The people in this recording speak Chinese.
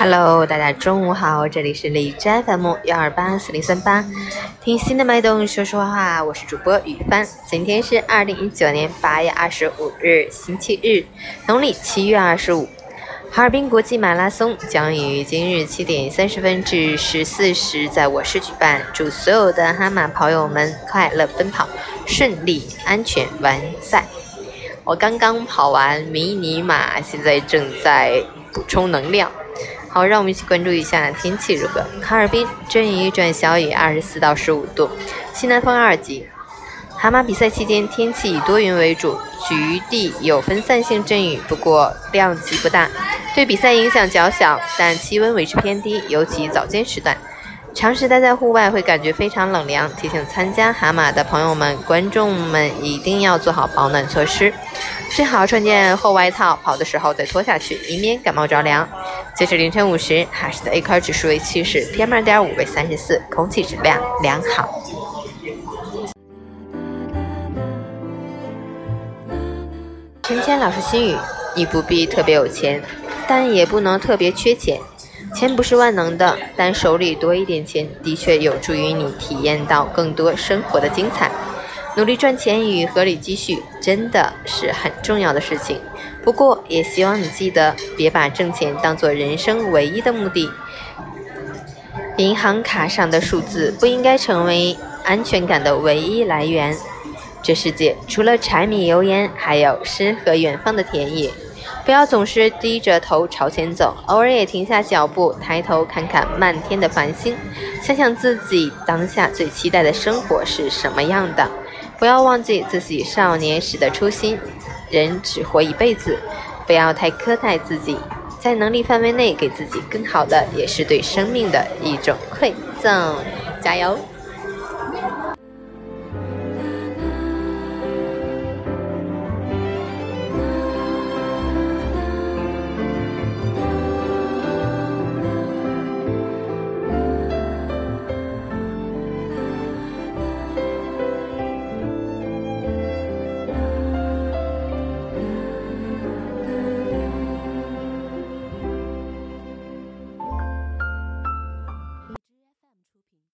Hello，大家中午好，这里是李斋 FM 幺二八四零三八，听心的脉动说说话，我是主播雨帆。今天是二零一九年八月二十五日，星期日，农历七月二十五。哈尔滨国际马拉松将于今日七点三十分至十四时在我市举办，祝所有的哈马跑友们快乐奔跑，顺利安全完赛。我刚刚跑完迷你马，现在正在补充能量。好，让我们一起关注一下天气如何。哈尔滨阵雨转小雨，二十四到十五度，西南风二级。蛤蟆比赛期间天气以多云为主，局地有分散性阵雨，不过量级不大，对比赛影响较小，但气温维持偏低，尤其早间时段。长时待在户外会感觉非常冷凉，提醒参加蛤蟆的朋友们、观众们一定要做好保暖措施，最好穿件厚外套，跑的时候再脱下去，以免感冒着凉。截至凌晨五时，哈市的 AQI 指数为七十，PM 二点五为三十四，空气质量良好。陈谦老师心语：你不必特别有钱，但也不能特别缺钱。钱不是万能的，但手里多一点钱的确有助于你体验到更多生活的精彩。努力赚钱与合理积蓄真的是很重要的事情。不过，也希望你记得，别把挣钱当做人生唯一的目的。银行卡上的数字不应该成为安全感的唯一来源。这世界除了柴米油盐，还有诗和远方的田野。不要总是低着头朝前走，偶尔也停下脚步，抬头看看漫天的繁星，想想自己当下最期待的生活是什么样的。不要忘记自己少年时的初心。人只活一辈子，不要太苛待自己，在能力范围内给自己更好的，也是对生命的一种馈赠。加油！